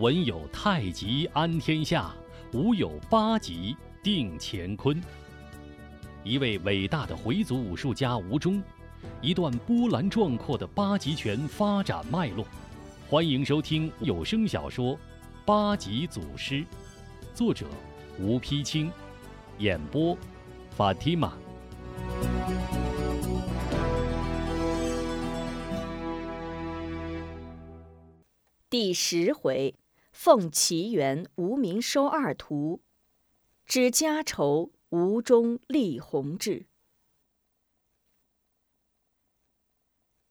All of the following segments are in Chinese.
文有太极安天下，武有八极定乾坤。一位伟大的回族武术家吴忠，一段波澜壮阔的八极拳发展脉络。欢迎收听有声小说《八极祖师》，作者吴丕清，演播法蒂玛。第十回，奉奇缘，无名收二徒，知家仇。吴中立弘志。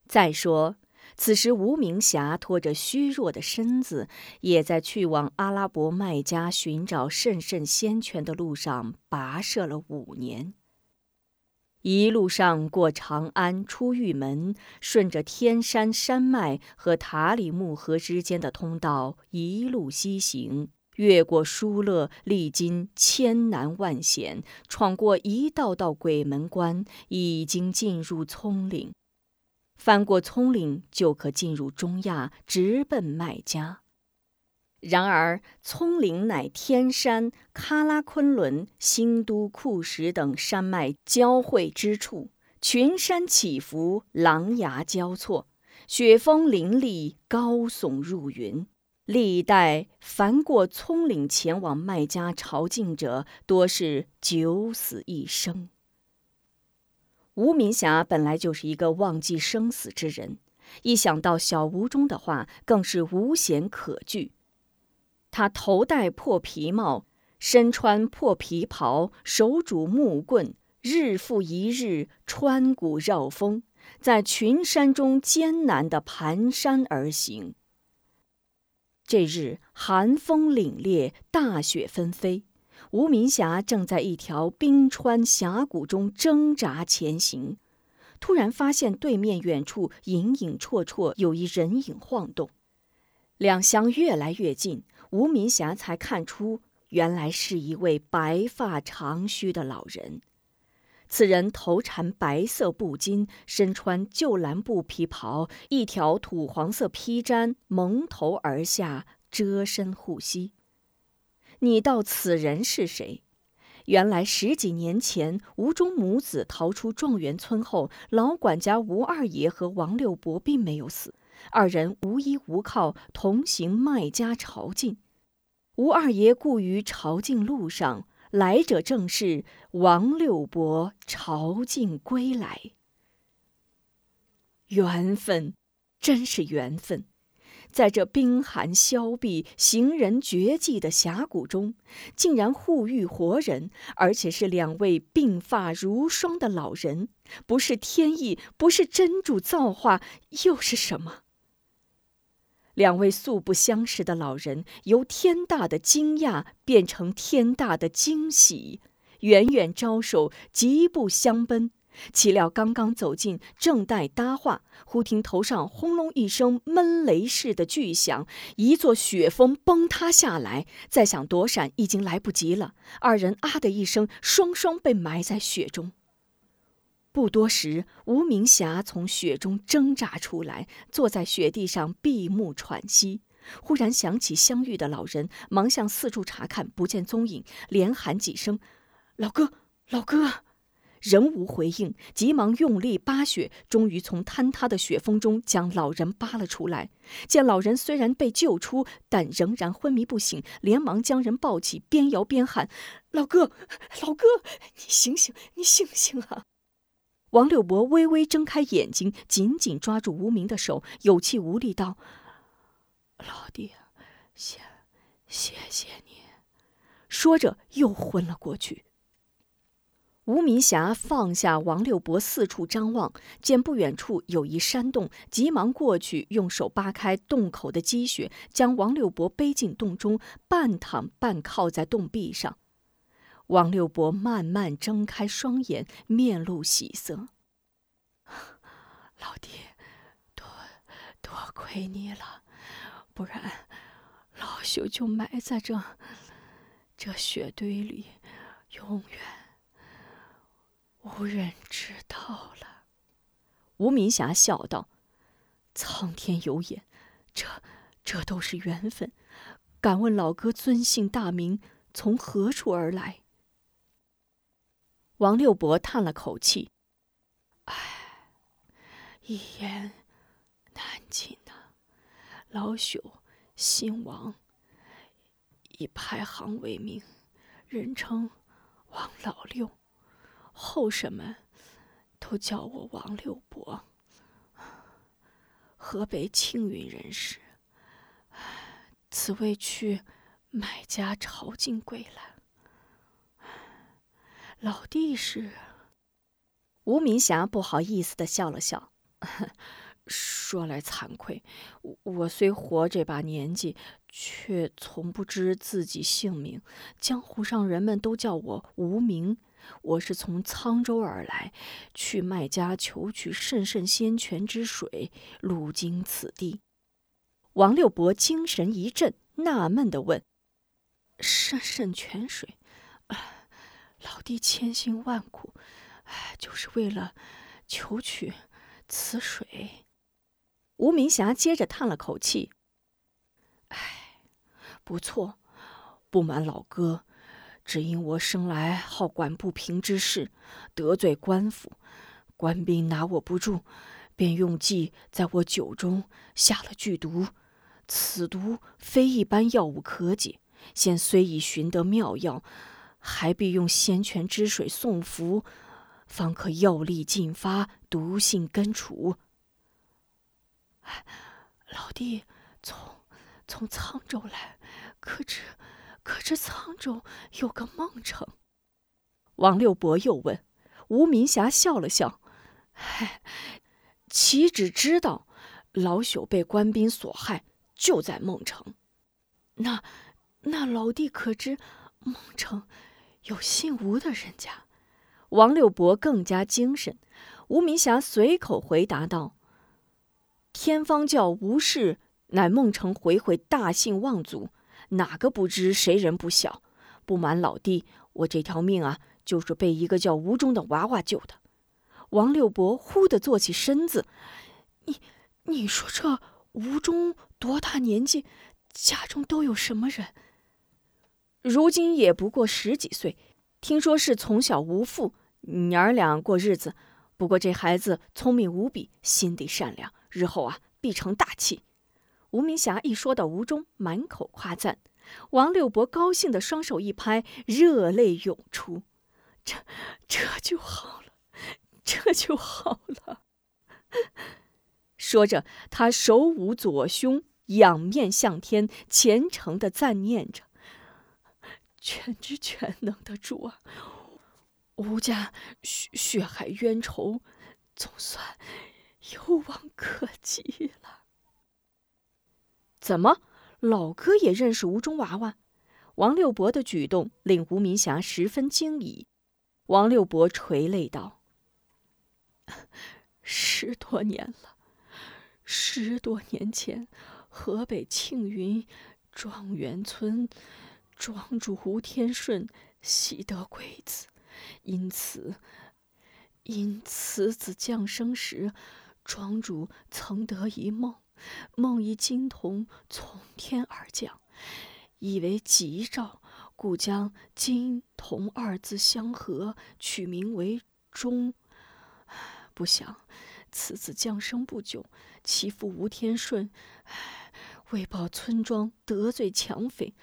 再说，此时吴明霞拖着虚弱的身子，也在去往阿拉伯麦加寻找圣圣仙泉的路上跋涉了五年。一路上过长安、出玉门，顺着天山山脉和塔里木河之间的通道一路西行。越过疏勒，历经千难万险，闯过一道道鬼门关，已经进入葱岭。翻过葱岭，就可进入中亚，直奔麦加。然而，葱岭乃天山、喀拉昆仑、新都库什等山脉交汇之处，群山起伏，狼牙交错，雪峰林立，高耸入云。历代凡过葱岭前往麦加朝觐者，多是九死一生。吴明霞本来就是一个忘记生死之人，一想到小吴中的话，更是无险可惧。他头戴破皮帽，身穿破皮袍，手拄木棍，日复一日穿谷绕峰，在群山中艰难地蹒跚而行。这日寒风凛冽，大雪纷飞。吴明霞正在一条冰川峡谷中挣扎前行，突然发现对面远处隐隐绰绰有一人影晃动。两相越来越近，吴明霞才看出，原来是一位白发长须的老人。此人头缠白色布巾，身穿旧蓝布皮袍，一条土黄色披毡蒙头而下，遮身护膝。你道此人是谁？原来十几年前，吴中母子逃出状元村后，老管家吴二爷和王六伯并没有死，二人无依无靠，同行麦家朝觐。吴二爷故于朝觐路上。来者正是王六伯朝觐归来，缘分，真是缘分，在这冰寒峭壁、行人绝迹的峡谷中，竟然互遇活人，而且是两位鬓发如霜的老人，不是天意，不是真主造化，又是什么？两位素不相识的老人，由天大的惊讶变成天大的惊喜，远远招手，疾步相奔。岂料刚刚走近，正待搭话，忽听头上轰隆一声闷雷似的巨响，一座雪峰崩塌下来。再想躲闪，已经来不及了。二人啊的一声，双双被埋在雪中。不多时，吴明霞从雪中挣扎出来，坐在雪地上闭目喘息。忽然想起相遇的老人，忙向四处查看，不见踪影，连喊几声：“老哥，老哥！”仍无回应，急忙用力扒雪，终于从坍塌的雪峰中将老人扒了出来。见老人虽然被救出，但仍然昏迷不醒，连忙将人抱起，边摇边喊：“老哥，老哥，你醒醒，你醒醒啊！”王六伯微微睁开眼睛，紧紧抓住无名的手，有气无力道：“老弟，谢谢谢你。”说着又昏了过去。吴明霞放下王六伯，四处张望，见不远处有一山洞，急忙过去，用手扒开洞口的积雪，将王六伯背进洞中，半躺半靠在洞壁上。王六伯慢慢睁开双眼，面露喜色。老弟，多多亏你了，不然老朽就埋在这这雪堆里，永远无人知道了。吴明霞笑道：“苍天有眼，这这都是缘分。敢问老哥尊姓大名，从何处而来？”王六伯叹了口气：“唉，一言难尽呐。老朽姓王，以排行为名，人称王老六，后生们都叫我王六伯。河北庆云人士。此未去买家朝觐归来。老弟是。”吴明霞不好意思的笑了笑。说来惭愧，我虽活这把年纪，却从不知自己姓名。江湖上人们都叫我无名。我是从沧州而来，去麦家求取圣圣仙泉之水，路经此地。王六伯精神一振，纳闷的问：“圣圣泉水，老弟千辛万苦，就是为了求取此水。”吴明霞接着叹了口气：“唉，不错，不瞒老哥，只因我生来好管不平之事，得罪官府，官兵拿我不住，便用计在我酒中下了剧毒。此毒非一般药物可解，现虽已寻得妙药，还必用仙泉之水送服，方可药力尽发，毒性根除。”老弟，从从沧州来，可知可知沧州有个孟城？王六伯又问。吴明霞笑了笑：“嗨，岂只知道老朽被官兵所害，就在孟城。那那老弟可知孟城有姓吴的人家？”王六伯更加精神。吴明霞随口回答道。天方教吴氏乃孟城回回大姓望族，哪个不知？谁人不晓？不瞒老弟，我这条命啊，就是被一个叫吴忠的娃娃救的。王六伯忽地坐起身子：“你，你说这吴忠多大年纪？家中都有什么人？如今也不过十几岁，听说是从小无父，娘儿俩过日子。不过这孩子聪明无比，心地善良。”日后啊，必成大器。吴明霞一说到吴中，满口夸赞。王六伯高兴的双手一拍，热泪涌出。这这就好了，这就好了。说着，他手捂左胸，仰面向天，虔诚的赞念着：“全知全能的主啊，吴家血血海冤仇，总算……”有望可及了。怎么，老哥也认识吴中娃娃？王六伯的举动令吴明霞十分惊疑。王六伯垂泪道：“十多年了，十多年前，河北庆云状元村庄主吴天顺喜得贵子，因此，因此子降生时。”庄主曾得一梦，梦一金童从天而降，以为吉兆，故将金童二字相合，取名为钟。不想此子降生不久，其父吴天顺为报村庄得罪强匪。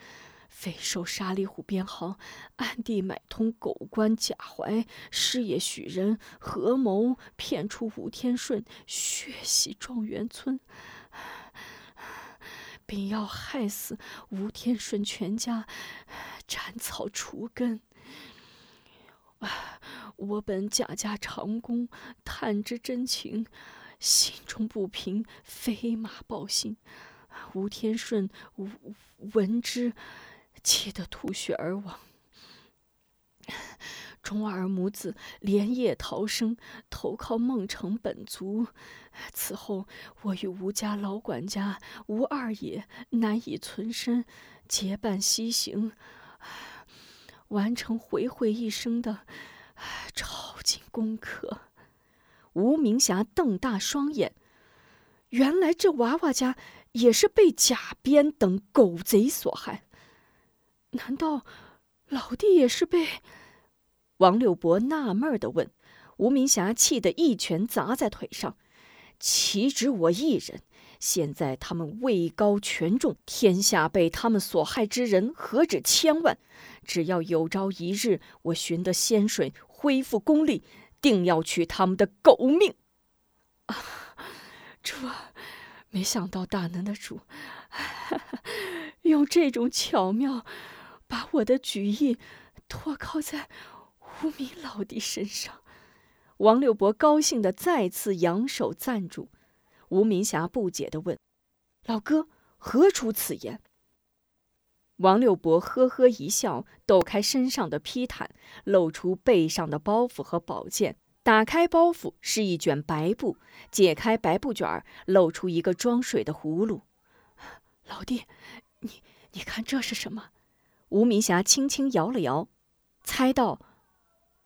匪受沙里虎编号，暗地买通狗官贾怀，师爷许人合谋骗出吴天顺，血洗状元村，并要害死吴天顺全家，斩草除根。我本贾家长工，探知真情，心中不平，飞马报信。吴天顺闻之。气得吐血而亡。钟二母子连夜逃生，投靠孟城本族。此后，我与吴家老管家吴二爷难以存身，结伴西行，完成回回一生的朝觐功课。吴明霞瞪大双眼，原来这娃娃家也是被贾鞭等狗贼所害。难道老弟也是被？王六伯纳闷的问。吴明霞气得一拳砸在腿上：“岂止我一人？现在他们位高权重，天下被他们所害之人何止千万？只要有朝一日我寻得仙水，恢复功力，定要取他们的狗命！”啊，主，没想到大能的主，用这种巧妙，把我的举意托靠在无名老弟身上。王六伯高兴的再次扬手赞助，吴明霞不解的问：“老哥，何出此言？”王六伯呵呵一笑，抖开身上的披毯，露出背上的包袱和宝剑。打开包袱是一卷白布，解开白布卷，露出一个装水的葫芦。老弟，你你看这是什么？吴明霞轻轻摇了摇，猜到：“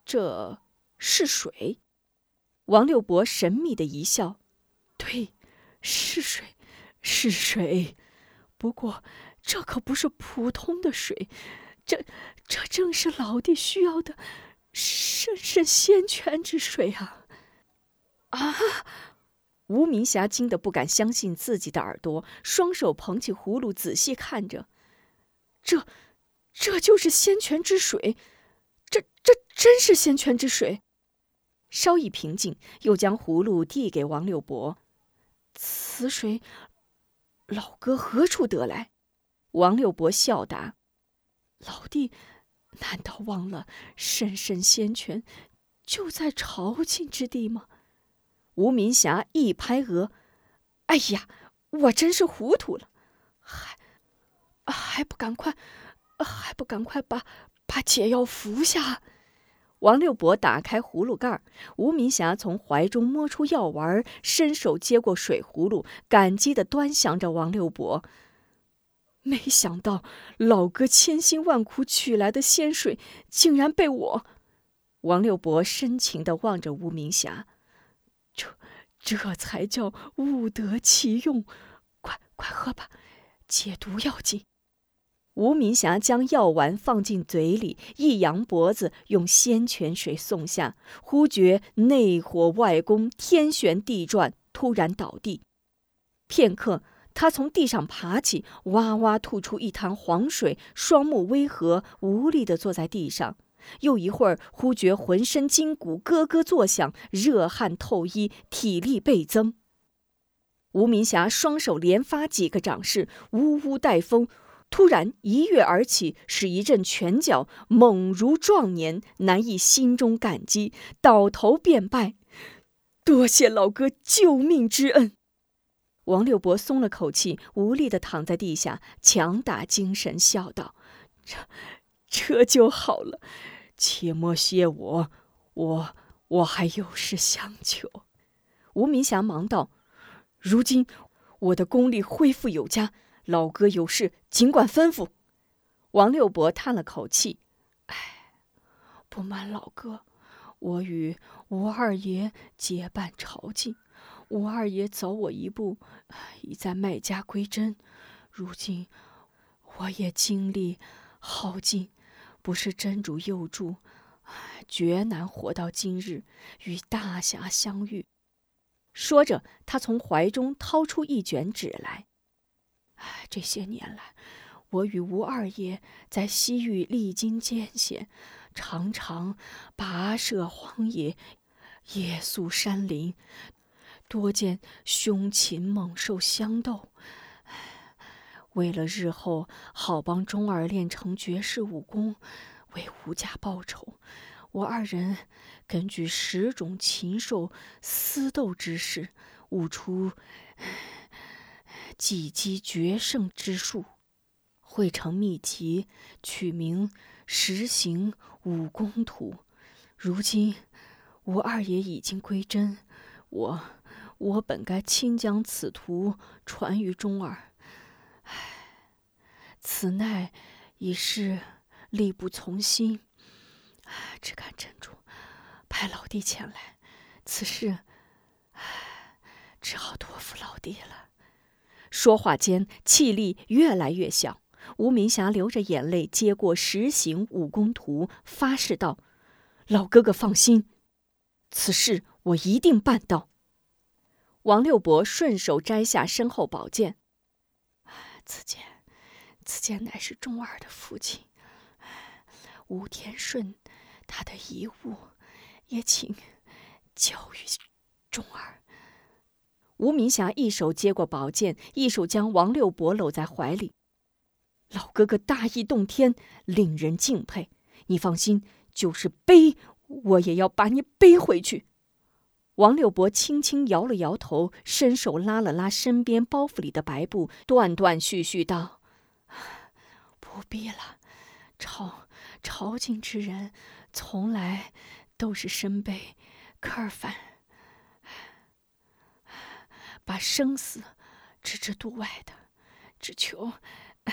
这。”是水，王六伯神秘的一笑：“对，是水，是水。不过，这可不是普通的水，这这正是老弟需要的甚甚仙泉之水啊！”啊！吴明霞惊得不敢相信自己的耳朵，双手捧起葫芦仔细看着，这，这就是仙泉之水，这这真是仙泉之水。稍一平静，又将葫芦递给王六伯：“此水，老哥何处得来？”王六伯笑答：“老弟，难道忘了神圣仙泉就在朝觐之地吗？”吴明霞一拍额：“哎呀，我真是糊涂了，还还不赶快，还不赶快把把解药服下！”王六伯打开葫芦盖吴明霞从怀中摸出药丸，伸手接过水葫芦，感激的端详着王六伯。没想到老哥千辛万苦取来的仙水，竟然被我……王六伯深情的望着吴明霞，这这才叫物得其用，快快喝吧，解毒要紧。吴明霞将药丸放进嘴里，一扬脖子，用仙泉水送下。忽觉内火外攻，天旋地转，突然倒地。片刻，他从地上爬起，哇哇吐出一滩黄水，双目微合，无力地坐在地上。又一会儿，忽觉浑身筋骨咯咯作响，热汗透衣，体力倍增。吴明霞双手连发几个掌势，呜呜带风。突然一跃而起，使一阵拳脚猛如壮年，难以心中感激，倒头便拜：“多谢老哥救命之恩。”王六伯松了口气，无力的躺在地下，强打精神，笑道：“这这就好了，切莫谢我，我我还有事相求。”吴明霞忙道：“如今我的功力恢复有加。”老哥有事，尽管吩咐。王六伯叹了口气：“哎，不瞒老哥，我与吴二爷结伴朝觐，吴二爷早我一步，已在麦家归真。如今我也精力耗尽，不是真主佑助，绝难活到今日与大侠相遇。”说着，他从怀中掏出一卷纸来。这些年来，我与吴二爷在西域历经艰险，常常跋涉荒野，夜宿山林，多见凶禽猛兽相斗。为了日后好帮钟儿练成绝世武功，为吴家报仇，我二人根据十种禽兽厮斗之事，悟出。几击决胜之术，汇成秘籍，取名《实行武功图》。如今吴二爷已经归真，我我本该亲将此图传于中儿，唉，此奈已是力不从心，只看真主派老弟前来，此事唉，只好托付老弟了。说话间气力越来越小。吴明霞流着眼泪接过实行武功图，发誓道：“老哥哥放心，此事我一定办到。”王六伯顺手摘下身后宝剑：“此剑，此剑乃是钟儿的父亲吴天顺，他的遗物，也请交与钟儿。”吴明霞一手接过宝剑，一手将王六伯搂在怀里。老哥哥大义洞天，令人敬佩。你放心，就是背，我也要把你背回去。王六伯轻轻摇了摇头，伸手拉了拉身边包袱里的白布，断断续续道：“不必了，朝朝觐之人，从来都是身背科尔饭，把生死置之度外的，只求。”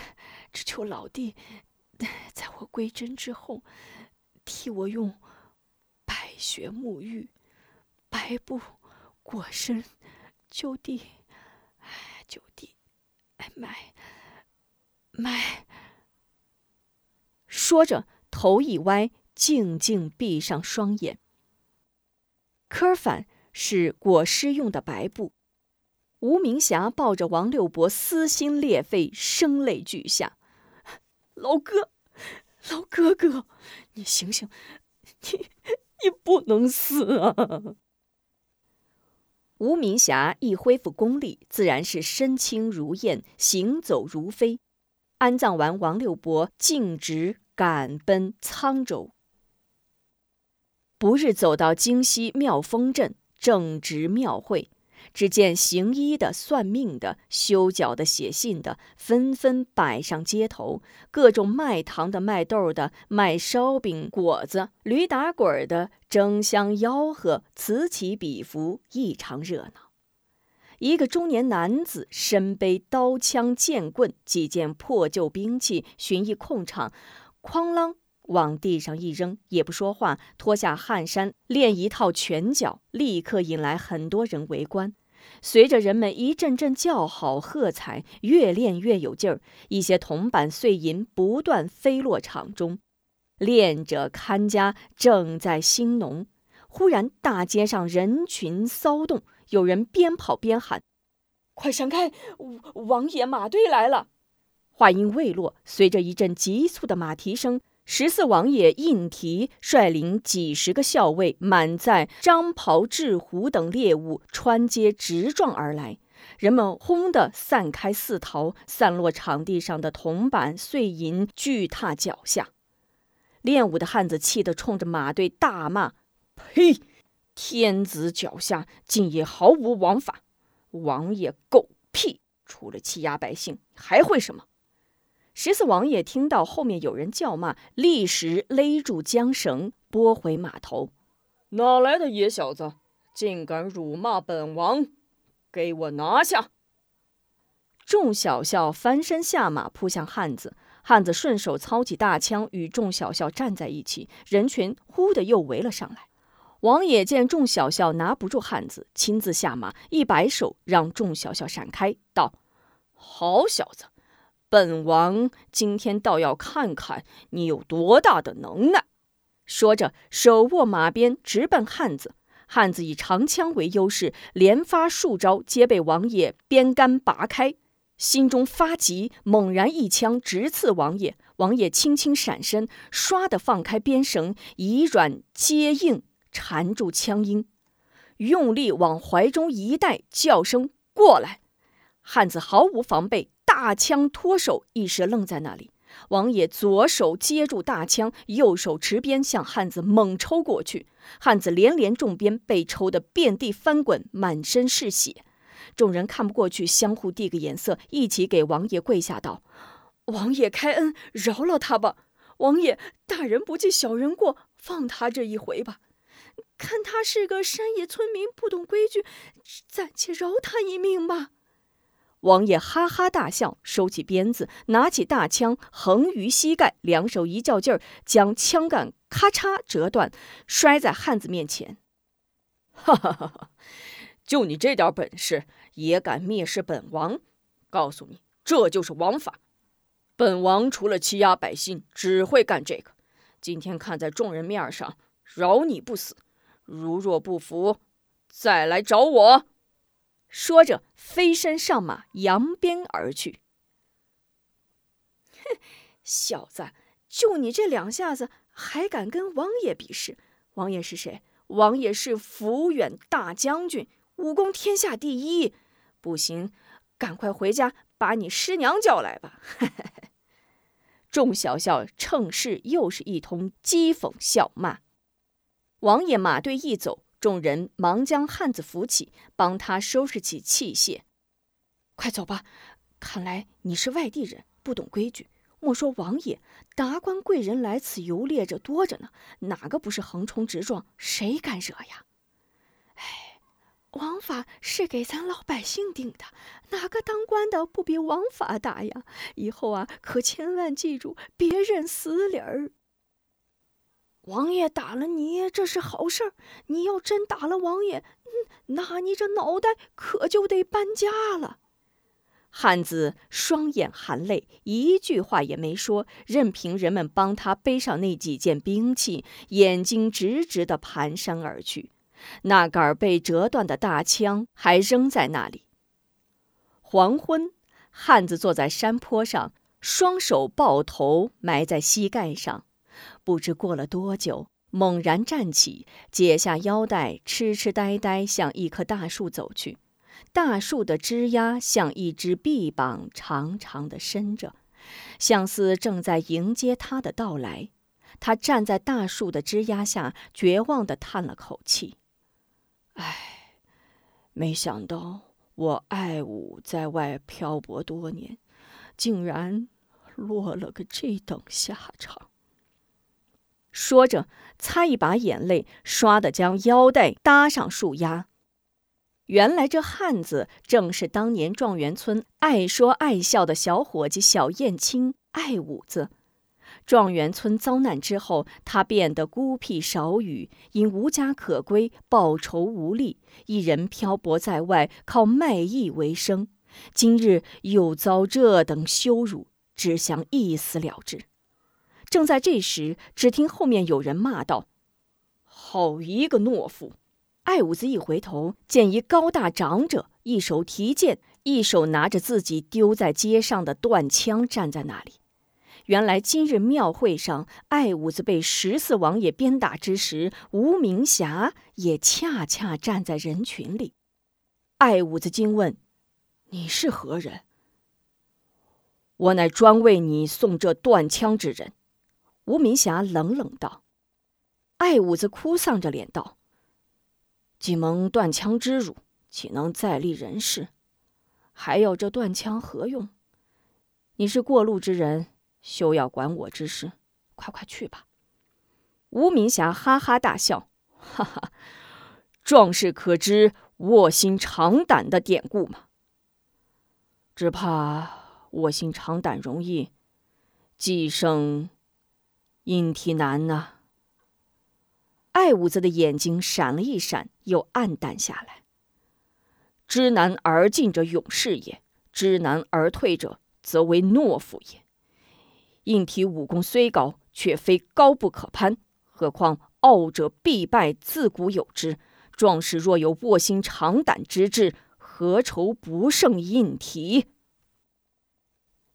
只求老弟，在我归真之后，替我用白雪沐浴，白布裹身，就地，就地，埋埋。说着，头一歪，静静闭上双眼。科尔反是裹尸用的白布。吴明霞抱着王六伯，撕心裂肺，声泪俱下。老哥，老哥哥，你醒醒，你你不能死啊！吴明霞一恢复功力，自然是身轻如燕，行走如飞。安葬完王六伯，径直赶奔沧州。不日走到京西妙峰镇，正值庙会。只见行医的、算命的、修脚的、写信的，纷纷摆上街头；各种卖糖的、卖豆的、卖烧饼果子、驴打滚的，争相吆喝，此起彼伏，异常热闹。一个中年男子身背刀枪剑棍几件破旧兵器，寻一空场，哐啷往地上一扔，也不说话，脱下汗衫练一套拳脚，立刻引来很多人围观。随着人们一阵阵叫好喝彩，越练越有劲儿。一些铜板碎银不断飞落场中，练者看家正在兴浓。忽然，大街上人群骚动，有人边跑边喊：“快闪开！王爷马队来了！”话音未落，随着一阵急促的马蹄声。十四王爷胤提率领几十个校尉，满载张袍、雉虎等猎物，穿街直撞而来。人们轰地散开四逃，散落场地上的铜板碎银巨踏脚下。练武的汉子气得冲着马队大骂：“呸！天子脚下竟也毫无王法！王爷狗屁！除了欺压百姓，还会什么？”十四王爷听到后面有人叫骂，立时勒住缰绳，拨回马头。哪来的野小子，竟敢辱骂本王！给我拿下！众小校翻身下马，扑向汉子。汉子顺手操起大枪，与众小校站在一起。人群忽的又围了上来。王爷见众小校拿不住汉子，亲自下马，一摆手，让众小校闪开，道：“好小子！”本王今天倒要看看你有多大的能耐！说着，手握马鞭，直奔汉子。汉子以长枪为优势，连发数招，皆被王爷鞭杆拔开。心中发急，猛然一枪直刺王爷。王爷轻轻闪身，唰的放开鞭绳，以软接硬缠住枪缨，用力往怀中一带，叫声过来。汉子毫无防备。大枪脱手，一时愣在那里。王爷左手接住大枪，右手持鞭向汉子猛抽过去。汉子连连中鞭，被抽得遍地翻滚，满身是血。众人看不过去，相互递个眼色，一起给王爷跪下道：“王爷开恩，饶了他吧！王爷大人不计小人过，放他这一回吧。看他是个山野村民，不懂规矩，暂且饶他一命吧。”王爷哈哈大笑，收起鞭子，拿起大枪，横于膝盖，两手一较劲儿，将枪杆咔嚓折断，摔在汉子面前。哈哈哈哈！就你这点本事，也敢蔑视本王？告诉你，这就是王法。本王除了欺压百姓，只会干这个。今天看在众人面上，饶你不死。如若不服，再来找我。说着，飞身上马，扬鞭而去。哼，小子，就你这两下子，还敢跟王爷比试？王爷是谁？王爷是抚远大将军，武功天下第一。不行，赶快回家把你师娘叫来吧！众小校趁势又是一通讥讽笑骂。王爷马队一走，众人忙将汉子扶起，帮他收拾起器械。快走吧！看来你是外地人，不懂规矩。莫说王爷，达官贵人来此游猎者多着呢，哪个不是横冲直撞？谁敢惹呀？哎，王法是给咱老百姓定的，哪个当官的不比王法大呀？以后啊，可千万记住，别认死理儿。王爷打了你，这是好事儿；你要真打了王爷，那你这脑袋可就得搬家了。汉子双眼含泪，一句话也没说，任凭人们帮他背上那几件兵器，眼睛直直的蹒跚而去。那杆被折断的大枪还扔在那里。黄昏，汉子坐在山坡上，双手抱头埋在膝盖上，不知过了多久，猛然站起，解下腰带，痴痴呆呆向一棵大树走去。大树的枝丫像一只臂膀，长长的伸着，相似正在迎接他的到来。他站在大树的枝丫下，绝望地叹了口气：“唉，没想到我爱武在外漂泊多年，竟然落了个这等下场。”说着，擦一把眼泪，唰地将腰带搭上树丫。原来这汉子正是当年状元村爱说爱笑的小伙计小燕青爱五子。状元村遭难之后，他变得孤僻少语，因无家可归，报仇无力，一人漂泊在外，靠卖艺为生。今日又遭这等羞辱，只想一死了之。正在这时，只听后面有人骂道：“好一个懦夫！”爱五子一回头，见一高大长者，一手提剑，一手拿着自己丢在街上的断枪，站在那里。原来今日庙会上，爱五子被十四王爷鞭打之时，吴明霞也恰恰站在人群里。爱五子惊问：“你是何人？”“我乃专为你送这断枪之人。”吴明霞冷冷道。爱五子哭丧着脸道。既蒙断枪之辱，岂能再立人世？还要这断枪何用？你是过路之人，休要管我之事，快快去吧。吴明霞哈哈大笑，哈哈，壮士可知卧薪尝胆的典故吗？只怕卧薪尝胆容易，计生应体难呐。爱五子的眼睛闪了一闪，又暗淡下来。知难而进者勇士也，知难而退者则为懦夫也。应体武功虽高，却非高不可攀。何况傲者必败，自古有之。壮士若有卧薪尝胆之志，何愁不胜应体？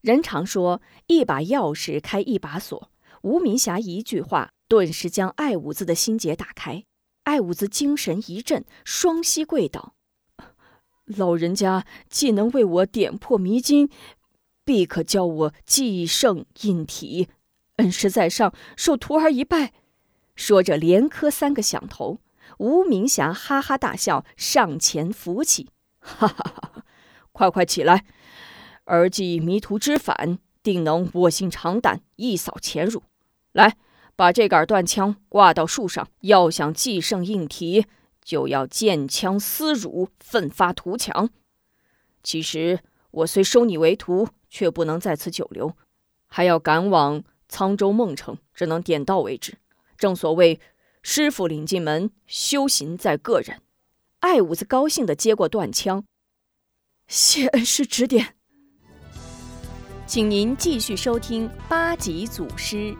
人常说，一把钥匙开一把锁。吴明霞一句话。顿时将爱五子的心结打开，爱五子精神一振，双膝跪倒：“老人家既能为我点破迷津，必可教我继胜印体。恩师在上，受徒儿一拜。”说着连磕三个响头。吴明霞哈哈大笑，上前扶起：“哈哈哈！快快起来，儿既迷途知返，定能卧薪尝胆，一扫前辱。来。”把这杆断枪挂到树上，要想继胜应体，就要见枪思辱，奋发图强。其实我虽收你为徒，却不能在此久留，还要赶往沧州孟城，只能点到为止。正所谓师傅领进门，修行在个人。爱五子高兴地接过断枪，谢恩师指点。请您继续收听八级祖师。